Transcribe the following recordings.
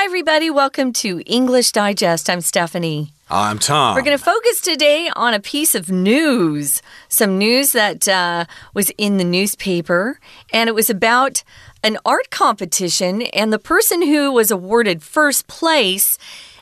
Hi, everybody. Welcome to English Digest. I'm Stephanie. I'm Tom. We're going to focus today on a piece of news. Some news that uh, was in the newspaper, and it was about an art competition, and the person who was awarded first place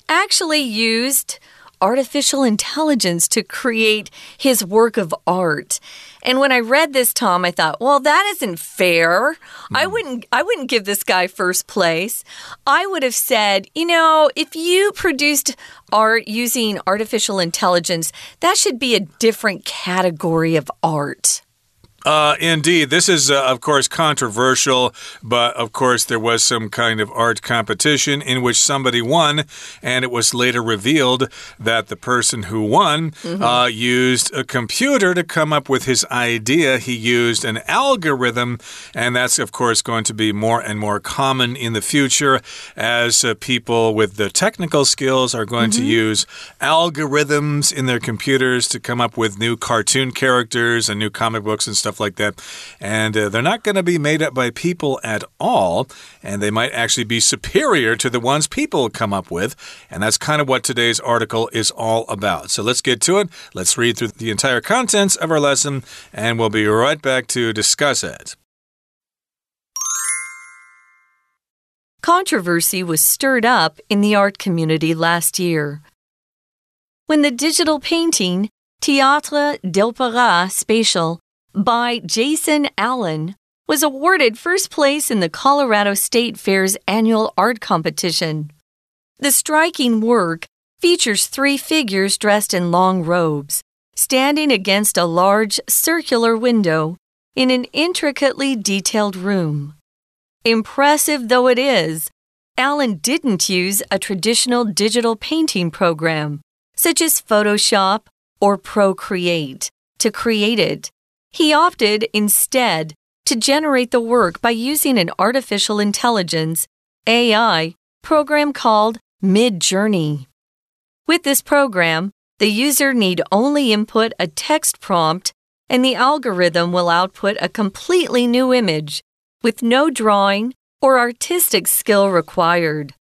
actually used artificial intelligence to create his work of art. And when I read this, Tom, I thought, well, that isn't fair. Mm. I hmm. wouldn't I wouldn't give this guy first place. I would have said, you know, if you produced art using artificial intelligence, that should be a different category of art. Uh, indeed. This is, uh, of course, controversial, but of course, there was some kind of art competition in which somebody won, and it was later revealed that the person who won mm -hmm. uh, used a computer to come up with his idea. He used an algorithm, and that's, of course, going to be more and more common in the future as uh, people with the technical skills are going mm -hmm. to mm-hmm. use algorithms in their computers to come up with new cartoon characters and new comic books and stuff stuff like that. And uh, they're not going to be made up by people at all, and they might actually be superior to the ones people come up with. And that's kind of what today's article is all about. So let's get to it. Let's read through the entire contents of our lesson, and we'll be right back to discuss it. Controversy was stirred up in the art community last year. When the digital painting Théâtre d'Opéra Spatial by Jason Allen was awarded first place in the Colorado State Fair's annual art competition. The striking work features three figures dressed in long robes, standing against a large circular window in an intricately detailed room. Impressive though it is, Allen didn't use a traditional digital painting program, such as Photoshop or Procreate, to create it. He opted instead to generate the work by using an artificial intelligence AI program called Midjourney. With this program, the user need only input a text prompt and the algorithm will output a completely new image with no drawing or artistic skill required.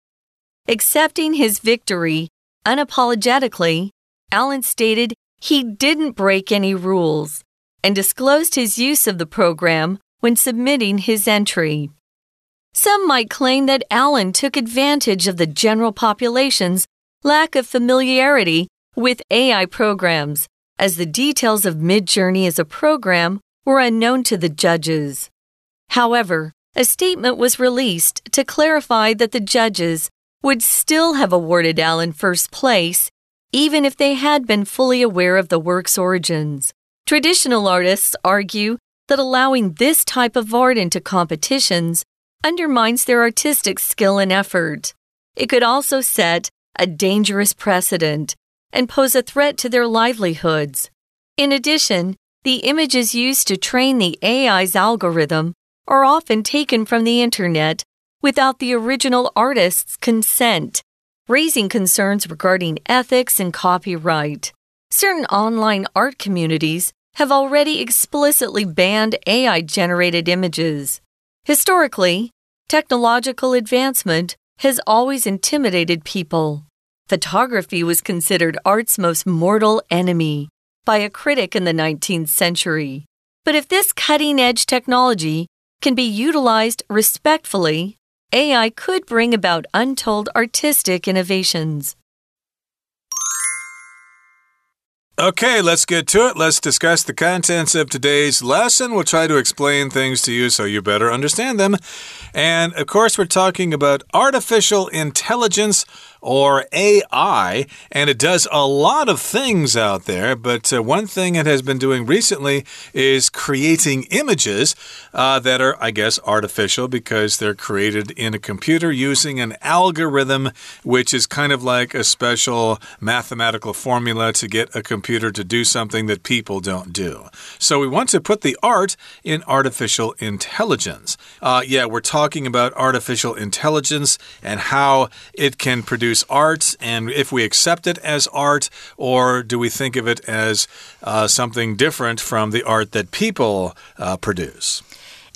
Accepting his victory unapologetically, Allen stated he didn't break any rules and disclosed his use of the program when submitting his entry. Some might claim that Allen took advantage of the general population's lack of familiarity with AI programs, as the details of Midjourney as a program were unknown to the judges. However, a statement was released to clarify that the judges would still have awarded Allen first place even if they had been fully aware of the work's origins. Traditional artists argue that allowing this type of art into competitions undermines their artistic skill and effort. It could also set a dangerous precedent and pose a threat to their livelihoods. In addition, the images used to train the AI's algorithm are often taken from the internet without the original artist's consent, raising concerns regarding ethics and copyright. Certain online art communities have already explicitly banned AI generated images. Historically, technological advancement has always intimidated people. Photography was considered art's most mortal enemy by a critic in the 19th century. But if this cutting edge technology can be utilized respectfully, AI could bring about untold artistic innovations. Okay, let's get to it. Let's discuss the contents of today's lesson. We'll try to explain things to you so you better understand them. And of course, we're talking about artificial intelligence or AI, and it does a lot of things out there. But uh, one thing it has been doing recently is creating images uh, that are, I guess, artificial because they're created in a computer using an algorithm, which is kind of like a special mathematical formula to get a computer to do something that people don't do. So we want to put the art in artificial intelligence. Uh, yeah, we're talking about artificial intelligence and how it can produce produce art and if we accept it as art, or do we think of it as uh, something different from the art that people uh, produce?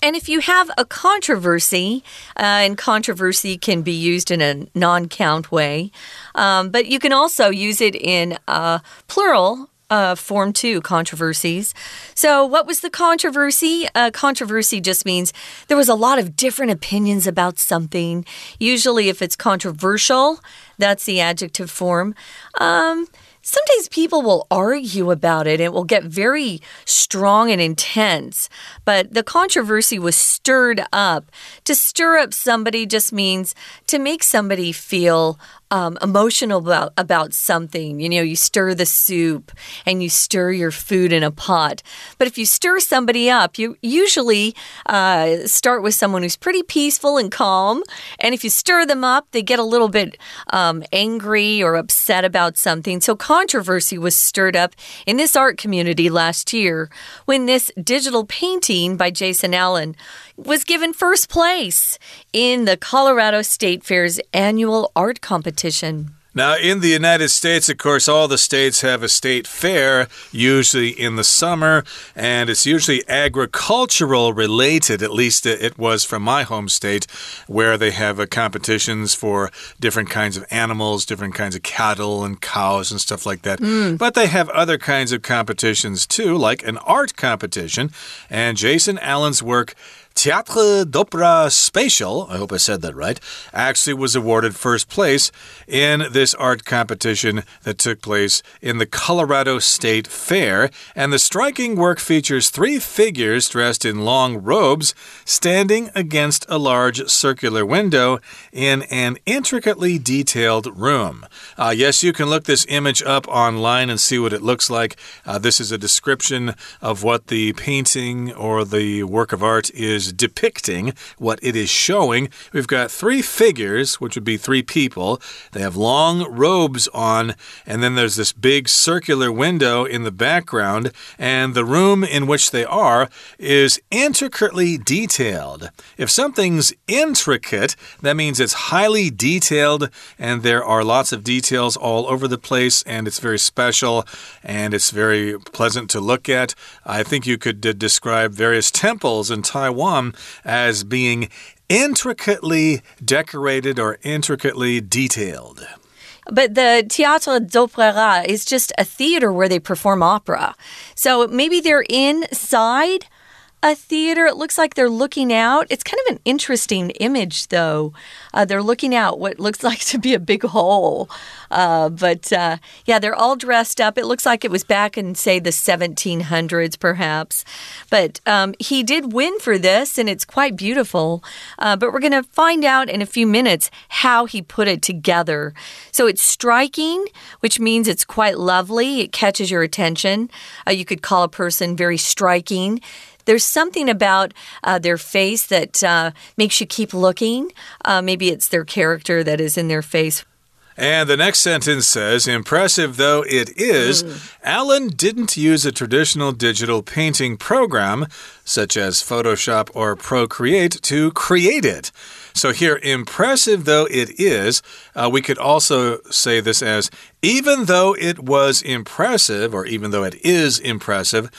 And if you have a controversy, uh, and controversy can be used in a non count way, um, but you can also use it in a plural uh, form two controversies. So, what was the controversy? Uh, controversy just means there was a lot of different opinions about something. Usually, if it's controversial, that's the adjective form. Um, Sometimes people will argue about it it will get very strong and intense. But the controversy was stirred up. To stir up somebody just means to make somebody feel um, emotional about, about something. You know, you stir the soup and you stir your food in a pot. But if you stir somebody up, you usually uh, start with someone who's pretty peaceful and calm. And if you stir them up, they get a little bit um, angry or upset about something. So controversy was stirred up in this art community last year when this digital painting by Jason Allen was given first place in the Colorado State Fair's annual art competition. Now, in the United States, of course, all the states have a state fair, usually in the summer, and it's usually agricultural related. At least it was from my home state, where they have uh, competitions for different kinds of animals, different kinds of cattle and cows and stuff like that. Mm. But they have other kinds of competitions too, like an art competition. And Jason Allen's work Théâtre d'Opéra Spatial, I hope I said that right, actually was awarded first place in this art competition that took place in the Colorado State Fair. And the striking work features three figures dressed in long robes standing against a large circular window in an intricately detailed room. Uh, yes, you can look this image up online and see what it looks like. Uh, this is a description of what the painting or the work of art is depicting, what it is showing. We've got three figures, which would be three people. They have long robes on, and then there's this big circular window in the background, and the room in which they are is intricately detailed. If something's intricate, that means it's highly detailed, and there are lots of details all over the place, and it's very special and it's very pleasant to look at. I think you could describe various temples in Taiwan as being intricately decorated or intricately detailed. But the Théâtre d'Opéra is just a theater where they perform opera. So maybe they're inside a theater. It looks like they're looking out. It's kind of an interesting image, though. Uh, they're looking out what looks like to be a big hole. Uh, but uh, yeah, they're all dressed up. It looks like it was back in, say, the 1700s, perhaps. But um, he did win for this, and it's quite beautiful. Uh, but we're going to find out in a few minutes how he put it together. So it's striking, which means it's quite lovely. It catches your attention. Uh, you could call a person very striking. There's something about uh, their face that uh, makes you keep looking. Uh, maybe it's their character that is in their face. And the next sentence says Impressive though it is, mm. Allen didn't use a traditional digital painting program, such as Photoshop or Procreate, to create it. So here, impressive though it is, uh, we could also say this as even though it was impressive, or even though it is impressive,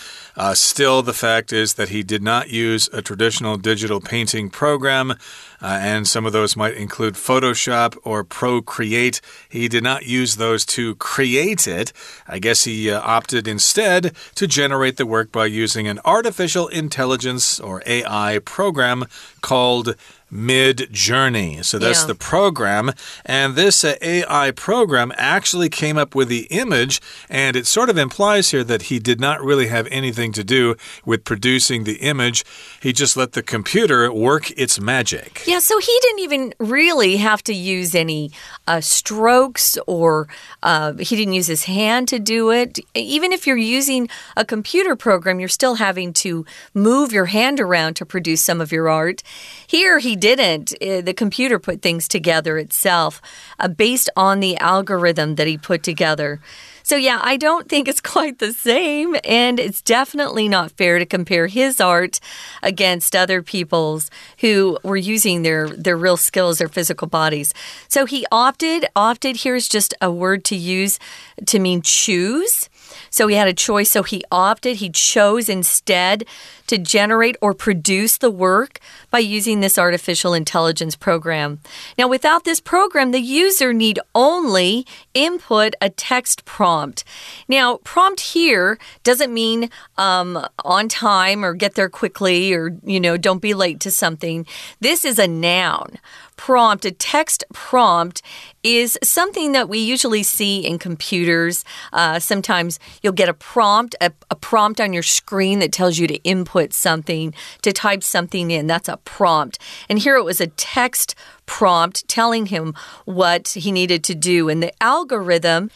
uh, still the fact is that he did not use a traditional digital painting program, uh, and some of those might include Photoshop or Procreate. He did not use those to create it. I guess he uh, opted instead to generate the work by using an artificial intelligence or AI program called Midjourney. So that's yeah. the program. And this uh, AI program actually came up with the image, and it sort of implies here that he did not really have anything to do with producing the image. He just let the computer work its magic. Yeah, so he didn't even really have to use any uh, strokes or uh, he didn't use his hand to do it. Even if you're using a computer program, you're still having to move your hand around to produce some of your art. Here, he didn't. Uh, the computer put things together itself uh, based on the algorithm that he put together. So, yeah, I don't think it's quite the same. And it's definitely not fair to compare his art against other people's who were using their, their real skills, their physical bodies. So, he opted, opted here is just a word to use to mean choose. So he had a choice. So he opted, he chose instead to generate or produce the work by using this artificial intelligence program. Now, without this program, the user need only input a text prompt. Now, prompt here doesn't mean um, on time or get there quickly or, you know, don't be late to something. This is a noun prompt, a text prompt, is something that we usually see in computers. Uh, sometimes you'll get a prompt, a, a, prompt on your screen that tells you to input something, to type something in. That's a prompt. And here it was a text prompt telling him what he needed to do. And the algorithm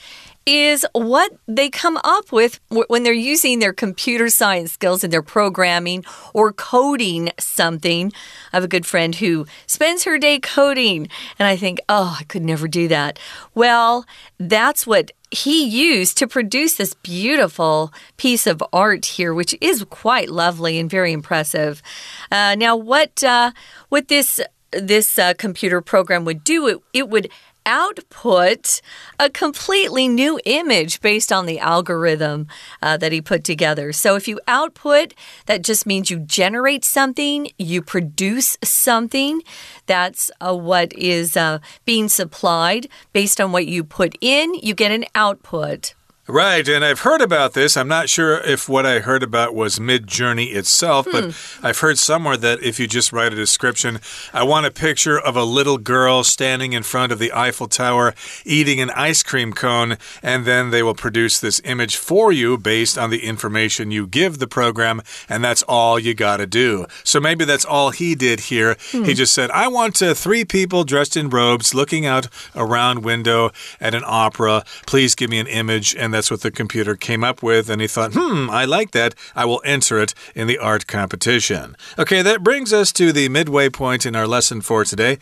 is what they come up with when they're using their computer science skills and their programming or coding something. I have a good friend who spends her day coding, and I think, oh, I could never do that. Well, that's what he used to produce this beautiful piece of art here, which is quite lovely and very impressive. Uh, now, what uh, what this this uh, computer program would do, it, it would output a completely new image based on the algorithm uh, that he put together. So if you output, that just means you generate something, you produce something. That's uh, what is uh, being supplied based on what you put in, you get an output. Right, and I've heard about this. I'm not sure if what I heard about was Midjourney itself, hmm. but I've heard somewhere that if you just write a description, I want a picture of a little girl standing in front of the Eiffel Tower eating an ice cream cone, and then they will produce this image for you based on the information you give the program, and that's all you got to do. So maybe that's all he did here. Hmm. He just said, I want uh, three people dressed in robes looking out a round window at an opera. Please give me an image. And that's what the computer came up with. And he thought, hmm, I like that. I will enter it in the art competition. Okay, that brings us to the midway point in our lesson for today.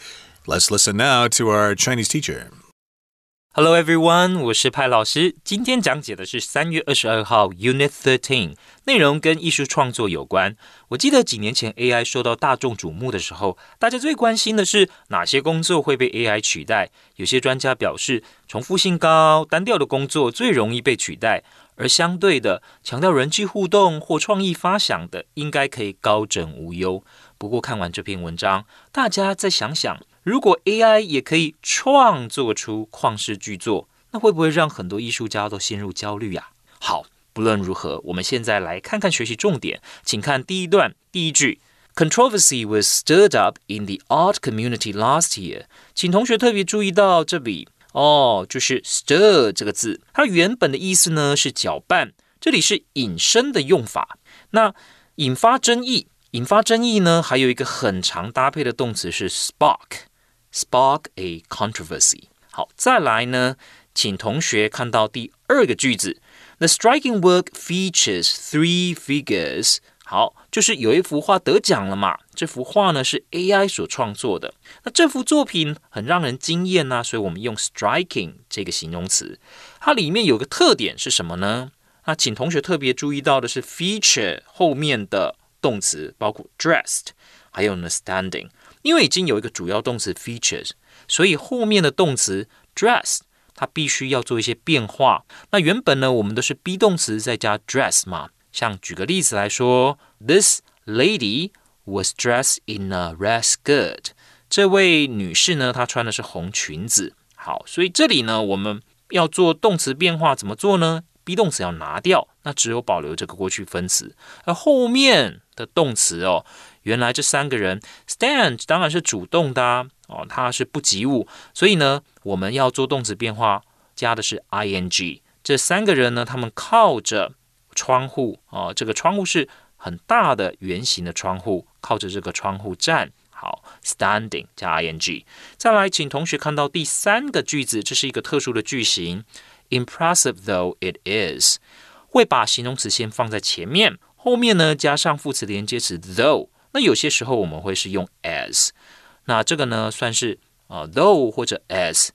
Let's listen now to our Chinese teacher. Hello everyone，我是派老师。今天讲解的是三月二十二号 Unit Thirteen，内容跟艺术创作有关。我记得几年前 AI 受到大众瞩目的时候，大家最关心的是哪些工作会被 AI 取代。有些专家表示，重复性高、单调的工作最容易被取代，而相对的，强调人际互动或创意发想的，应该可以高枕无忧。不过看完这篇文章，大家再想想。如果 AI 也可以创作出旷世巨作，那会不会让很多艺术家都陷入焦虑呀？好，不论如何，我们现在来看看学习重点，请看第一段第一句：Controversy was stirred up in the art community last year。请同学特别注意到这里哦，就是 stir 这个字，它原本的意思呢是搅拌，这里是引申的用法。那引发争议，引发争议呢，还有一个很常搭配的动词是 spark。Spark a controversy。好，再来呢，请同学看到第二个句子：The striking work features three figures。好，就是有一幅画得奖了嘛？这幅画呢是 AI 所创作的。那这幅作品很让人惊艳呐，所以我们用 striking 这个形容词。它里面有个特点是什么呢？那请同学特别注意到的是 feature 后面的动词，包括 dressed，还有呢 standing。 因为已经有一个主要动词 features，所以后面的动词 dress 它必须要做一些变化。那原本呢，我们都是 be 动词再加 dress 嘛。像举个例子来说，This lady was dressed in a red skirt。这位女士呢，她穿的是红裙子。好，所以这里呢，我们要做动词变化，怎么做呢？be 动词要拿掉，那只有保留这个过去分词，而后面的动词哦。原来这三个人，stand 当然是主动的啊哦，它是不及物，所以呢，我们要做动词变化，加的是 ing。这三个人呢，他们靠着窗户哦，这个窗户是很大的圆形的窗户，靠着这个窗户站。好，standing 加 ing。再来，请同学看到第三个句子，这是一个特殊的句型，impressive though it is，会把形容词先放在前面，后面呢加上副词连接词 though。那有些时候我们会是用 as，那这个呢算是啊 though 或者 as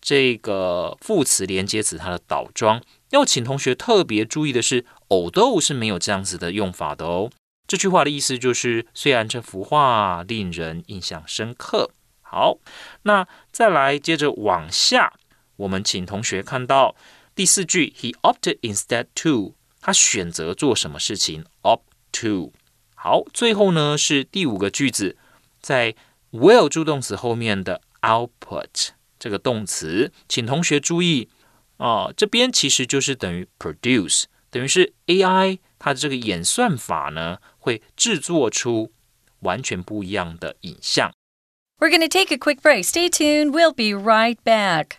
这个副词连接词它的倒装，要请同学特别注意的是，although 是没有这样子的用法的哦。这句话的意思就是，虽然这幅画令人印象深刻。好，那再来接着往下，我们请同学看到第四句，He opted instead to，他选择做什么事情？opt to。好，最后呢是第五个句子，在 will 助动词后面的 output 这个动词，请同学注意啊，这边其实就是等于 produce，等于是 AI 它的这个演算法呢会制作出完全不一样的影像。We're going to take a quick break. Stay tuned. We'll be right back.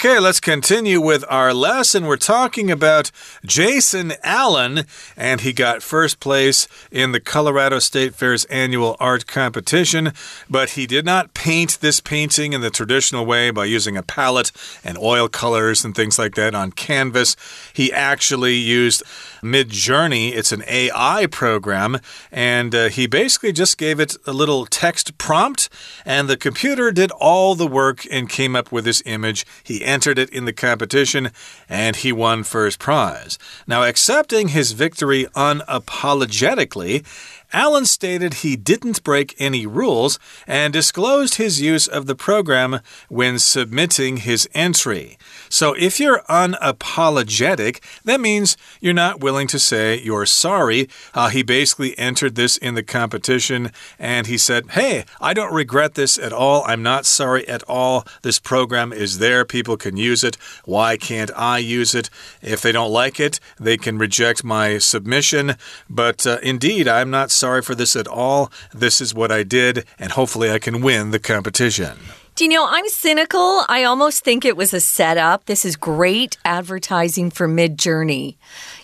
Okay, let's continue with our lesson. We're talking about Jason Allen, and he got first place in the Colorado State Fair's annual art competition, but he did not paint this painting in the traditional way by using a palette and oil colors and things like that on canvas. He actually used Midjourney. It's an AI program, and uh, he basically just gave it a little text prompt, and the computer did all the work and came up with this image. He entered it in the competition and he won first prize. Now, accepting his victory unapologetically, Allen stated he didn't break any rules and disclosed his use of the program when submitting his entry. So if you're unapologetic, that means you're not willing to say you're sorry. Uh, he basically entered this in the competition and he said, Hey, I don't regret this at all. I'm not sorry at all. This program is there. People can use it. Why can't I use it? If they don't like it, they can reject my submission. But uh, indeed, I'm not sorry for this at all. This is what I did, and hopefully I can win the competition. Do you know, I'm cynical. I almost think it was a setup. This is great advertising for Midjourney.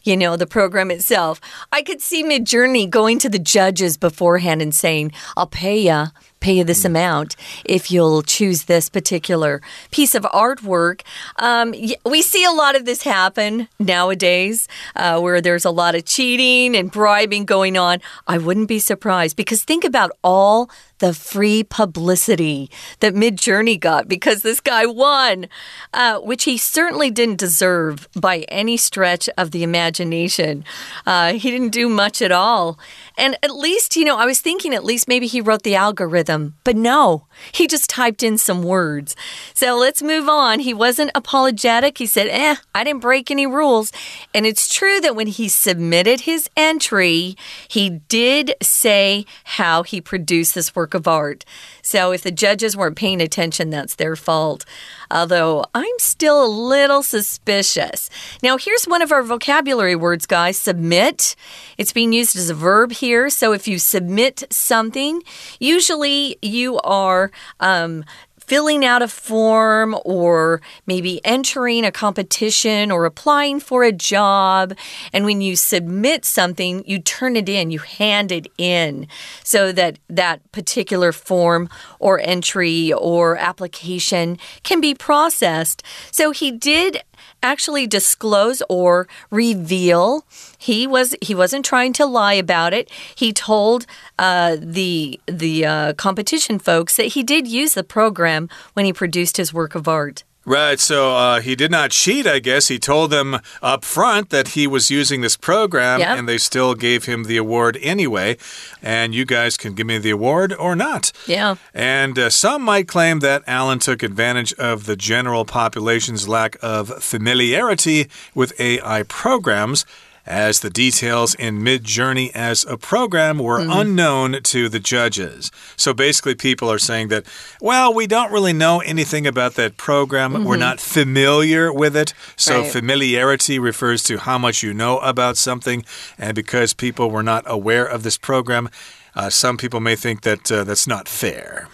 You know, the program itself. I could see Midjourney going to the judges beforehand and saying, I'll pay you pay you this amount if you'll choose this particular piece of artwork. Um, we see a lot of this happen nowadays uh, where there's a lot of cheating and bribing going on. I wouldn't be surprised because think about all the free publicity that Midjourney got because this guy won, uh, which he certainly didn't deserve by any stretch of the imagination. Uh, he didn't do much at all. And at least, you know, I was thinking at least maybe he wrote the algorithm, but no, he just typed in some words. So let's move on. He wasn't apologetic. He said, eh, I didn't break any rules. And it's true that when he submitted his entry, he did say how he produced this work of art. So if the judges weren't paying attention, that's their fault. Although I'm still a little suspicious. Now, here's one of our vocabulary words, guys submit. It's being used as a verb here. So if you submit something, usually you are um, filling out a form or maybe entering a competition or applying for a job. And when you submit something, you turn it in, you hand it in so that that particular form or entry or application can be processed. So he did actually disclose or reveal. He was he wasn't trying to lie about it. He told uh, the the uh, competition folks that he did use the program when he produced his work of art. Right, so uh, he did not cheat, I guess. He told them up front that he was using this program, yep. and they still gave him the award anyway. And you guys can give me the award or not. Yeah. And uh, some might claim that Allen took advantage of the general population's lack of familiarity with AI programs as the details in Midjourney as a program were mm. unknown to the judges. So basically, people are saying that, well, we don't really know anything about that program. Mm -hmm. We're mm-hmm. not familiar with it. So right. familiarity refers to how much you know about something. And because people were not aware of this program, uh, some people may think that uh, that's not fair.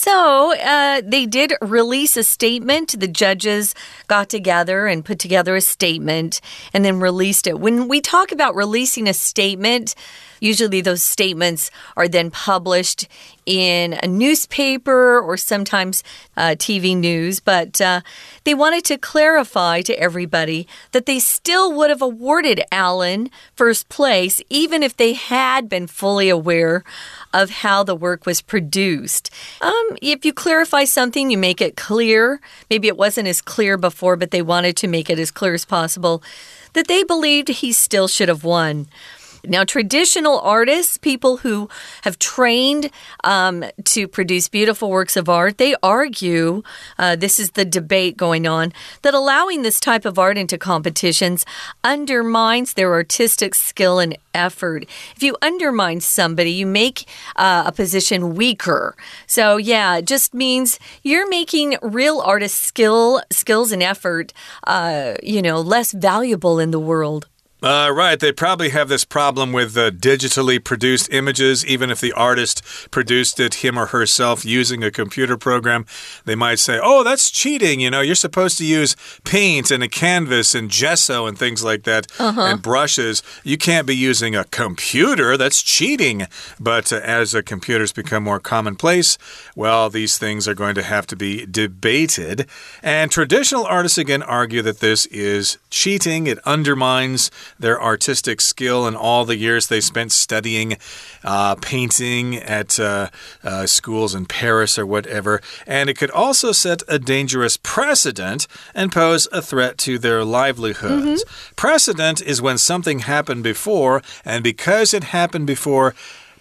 So uh, they did release a statement. The judges got together and put together a statement and then released it. When we talk about releasing a statement, Usually, those statements are then published in a newspaper or sometimes uh, TV news, but uh, they wanted to clarify to everybody that they still would have awarded Allen first place even if they had been fully aware of how the work was produced. Um, if you clarify something, you make it clear. Maybe it wasn't as clear before, but they wanted to make it as clear as possible that they believed he still should have won. Now, traditional artists, people who have trained um, to produce beautiful works of art, they argue uh, this is the debate going on that allowing this type of art into competitions undermines their artistic skill and effort. If you undermine somebody, you make uh, a position weaker. So, yeah, it just means you're making real artist skill, skills, and effort, uh, you know, less valuable in the world. Uh, right. They probably have this problem with uh, digitally produced images, even if the artist produced it him or herself using a computer program. They might say, oh, that's cheating. You know, you're supposed to use paint and a canvas and gesso and things like that uh -huh. and brushes. You can't be using a computer. That's cheating. But uh, as uh, computers become more commonplace, well, these things are going to have to be debated. And traditional artists again argue that this is cheating, it undermines their artistic skill and all the years they spent studying uh, painting at uh, uh, schools in Paris or whatever. And it could also set a dangerous precedent and pose a threat to their livelihoods. Mm -hmm. Precedent is when something happened before, and because it happened before,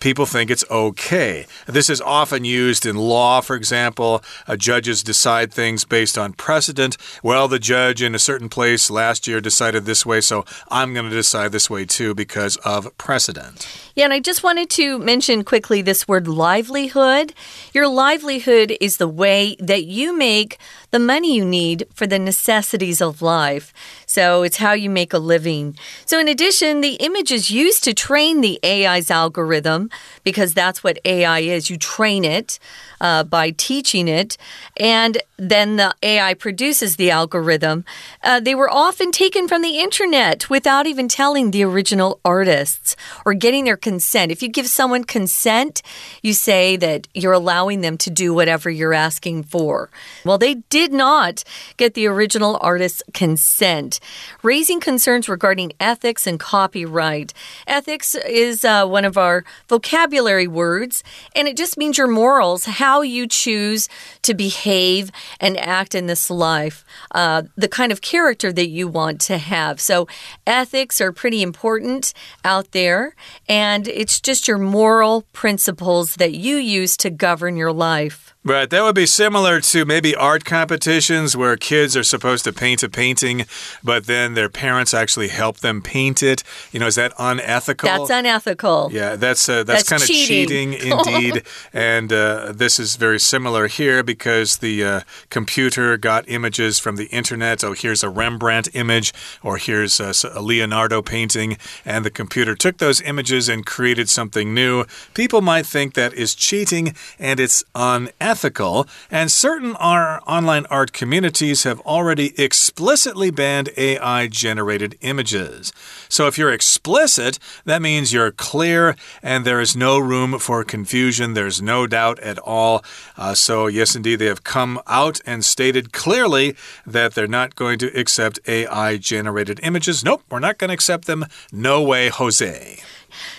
people think it's okay. This is often used in law, for example. Uh, judges decide things based on precedent. Well, the judge in a certain place last year decided this way, so I'm going to decide this way too because of precedent. Yeah, and I just wanted to mention quickly this word livelihood. Your livelihood is the way that you make the money you need for the necessities of life. So it's how you make a living. So, in addition, the image is used to train the AI's algorithm because that's what AI is. You train it uh, by teaching it, and then the AI produces the algorithm. Uh, they were often taken from the internet without even telling the original artists or getting their consent. If you give someone consent, you say that you're allowing them to do whatever you're asking for. Well, they did not get the original artist's consent, raising concerns regarding ethics and copyright. Ethics is uh, one of our vocabulary words, and it just means your morals. How how you choose to behave and act in this life, uh, the kind of character that you want to have. So, ethics are pretty important out there, and it's just your moral principles that you use to govern your life. Right. That would be similar to maybe art competitions where kids are supposed to paint a painting, but then their parents actually help them paint it. You know, is that unethical? That's unethical. Yeah, that's uh, that's, that's, kind of cheating, cheating indeed. and uh, this is very similar here because the uh, computer got images from the internet. Oh, here's a Rembrandt image, or here's a, a Leonardo painting, and the computer took those images and created something new. People might think that is cheating, and it's unethical ethical, and certain online art communities have already explicitly banned AI generated images. So if you're explicit, that means you're clear and there is no room for confusion. There's no doubt at all. Uh, so, yes, indeed, they have come out and stated clearly that they're not going to accept AI generated images. Nope, we're not going to accept them. No way, Jose.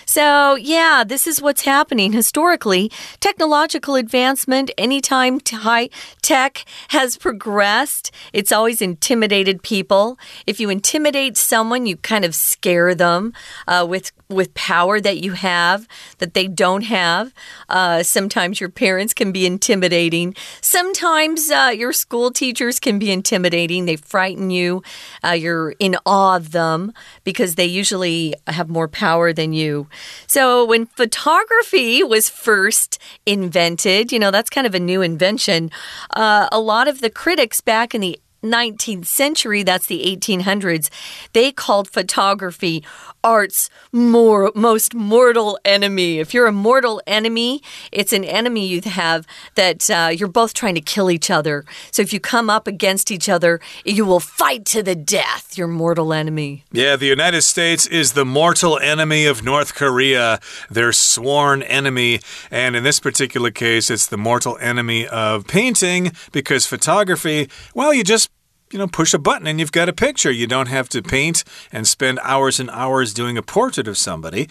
So, yeah, this is what's happening historically. Technological advancement, anytime high tech has progressed, it's always intimidated people. If you intimidate someone, you kind of scare them uh, with with power that you have that they don't have. Uh, sometimes your parents can be intimidating. Sometimes uh, your school teachers can be intimidating. They frighten you. Uh, you're in awe of them because they usually have more power than you. So when photography was first invented, you know, that's kind of a new invention. Uh, a lot of the critics back in the 19th century, that's the 1800s, they called photography art's more, most mortal enemy. If you're a mortal enemy, it's an enemy you have that uh, you're both trying to kill each other. So if you come up against each other, you will fight to the death, your mortal enemy. Yeah, the United States is the mortal enemy of North Korea, their sworn enemy. And in this particular case, it's the mortal enemy of painting because photography, well, you just you know, push a button and you've got a picture. You don't have to paint and spend hours and hours doing a portrait of somebody.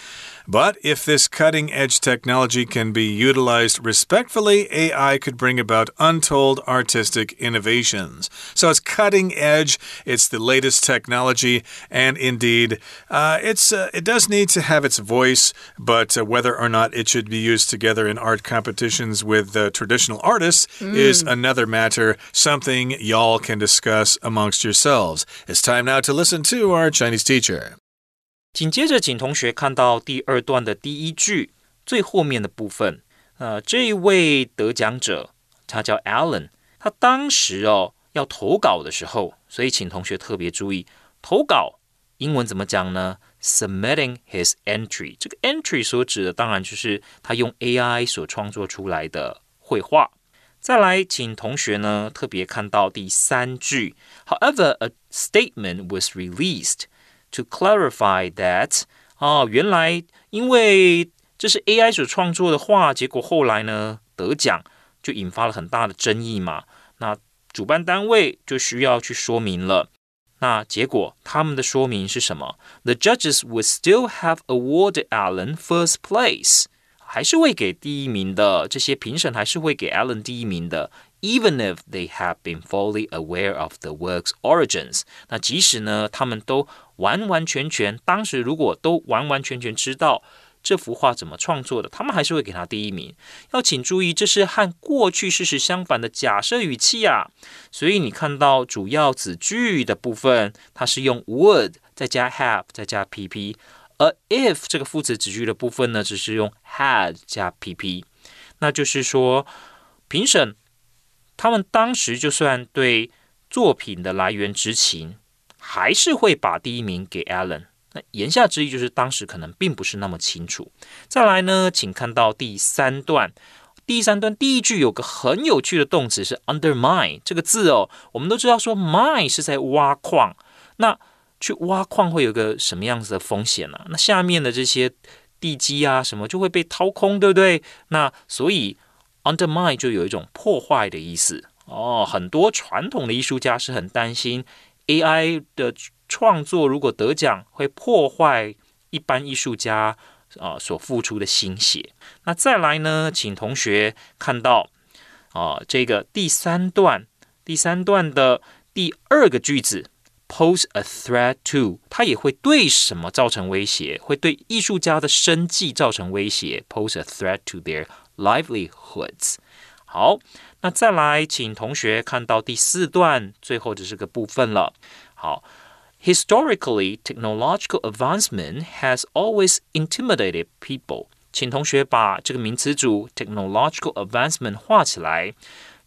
But if this cutting edge technology can be utilized respectfully, AI could bring about untold artistic innovations. So it's cutting edge, it's the latest technology, and indeed, uh, it's, uh, it does need to have its voice, but uh, whether or not it should be used together in art competitions with traditional artists mm. is another matter, something y'all can discuss amongst yourselves. It's time now to listen to our Chinese teacher. 紧接着，请同学看到第二段的第一句最后面的部分。呃，这一位得奖者他叫 Alan，他当时哦要投稿的时候，所以请同学特别注意，投稿英文怎么讲呢？Submitting his entry，这个 entry 所指的当然就是他用 AI 所创作出来的绘画。再来，请同学呢特别看到第三句，However, a statement was released。To clarify that，哦，原来因为这是 AI 所创作的话，结果后来呢得奖，就引发了很大的争议嘛。那主办单位就需要去说明了。那结果他们的说明是什么？The judges would still have awarded Alan first place，还是会给第一名的。这些评审还是会给 Alan 第一名的。 even if they have been fully aware of the work's origins，那即使呢，他们都完完全全，当时如果都完完全全知道这幅画怎么创作的，他们还是会给他第一名。要请注意，这是和过去事实相反的假设语气啊。所以你看到主要子句的部分，它是用 would 再加 have 再加 pp，而 if 这个副词子句的部分呢，只是用 had 加 pp。那就是说，评审。他们当时就算对作品的来源知情，还是会把第一名给 Alan。那言下之意就是，当时可能并不是那么清楚。再来呢，请看到第三段，第三段第一句有个很有趣的动词是 undermine 这个字哦。我们都知道说 mine 是在挖矿，那去挖矿会有个什么样子的风险呢？那下面的这些地基啊什么就会被掏空，对不对？那所以。Undermine 就有一种破坏的意思哦。很多传统的艺术家是很担心 AI 的创作如果得奖会破坏一般艺术家啊所付出的心血。那再来呢，请同学看到啊这个第三段，第三段的第二个句子，pose a threat to，它也会对什么造成威胁？会对艺术家的生计造成威胁？pose a threat to their livelihoods。好，那再来，请同学看到第四段最后的这个部分了。好，historically technological advancement has always intimidated people。请同学把这个名词组 technological advancement 画起来，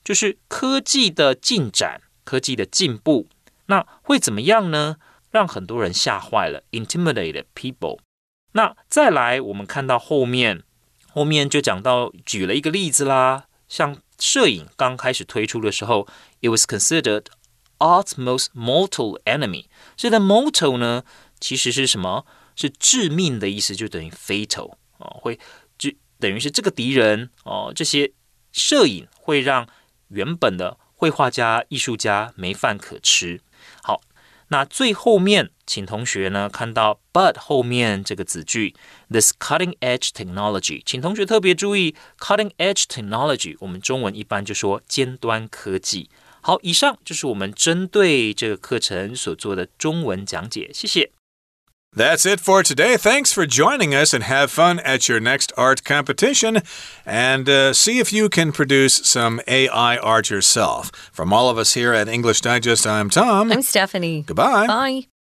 就是科技的进展、科技的进步。那会怎么样呢？让很多人吓坏了，intimidated people。那再来，我们看到后面。 后面就讲到，举了一个例子啦，像摄影刚开始推出的时候，it was considered art's most mortal enemy。这个 mortal 呢，其实是什么？是致命的意思，就等于 fatal 哦，会就等于是这个敌人哦。这些摄影会让原本的绘画家、艺术家没饭可吃。好。那最后面，请同学呢看到 but 后面这个子句，this cutting edge technology，请同学特别注意 cutting edge technology，我们中文一般就说尖端科技。好，以上就是我们针对这个课程所做的中文讲解，谢谢。That's it for today. Thanks for joining us and have fun at your next art competition and uh, see if you can produce some AI art yourself. From all of us here at English Digest, I'm Tom. I'm Stephanie. Goodbye. Bye.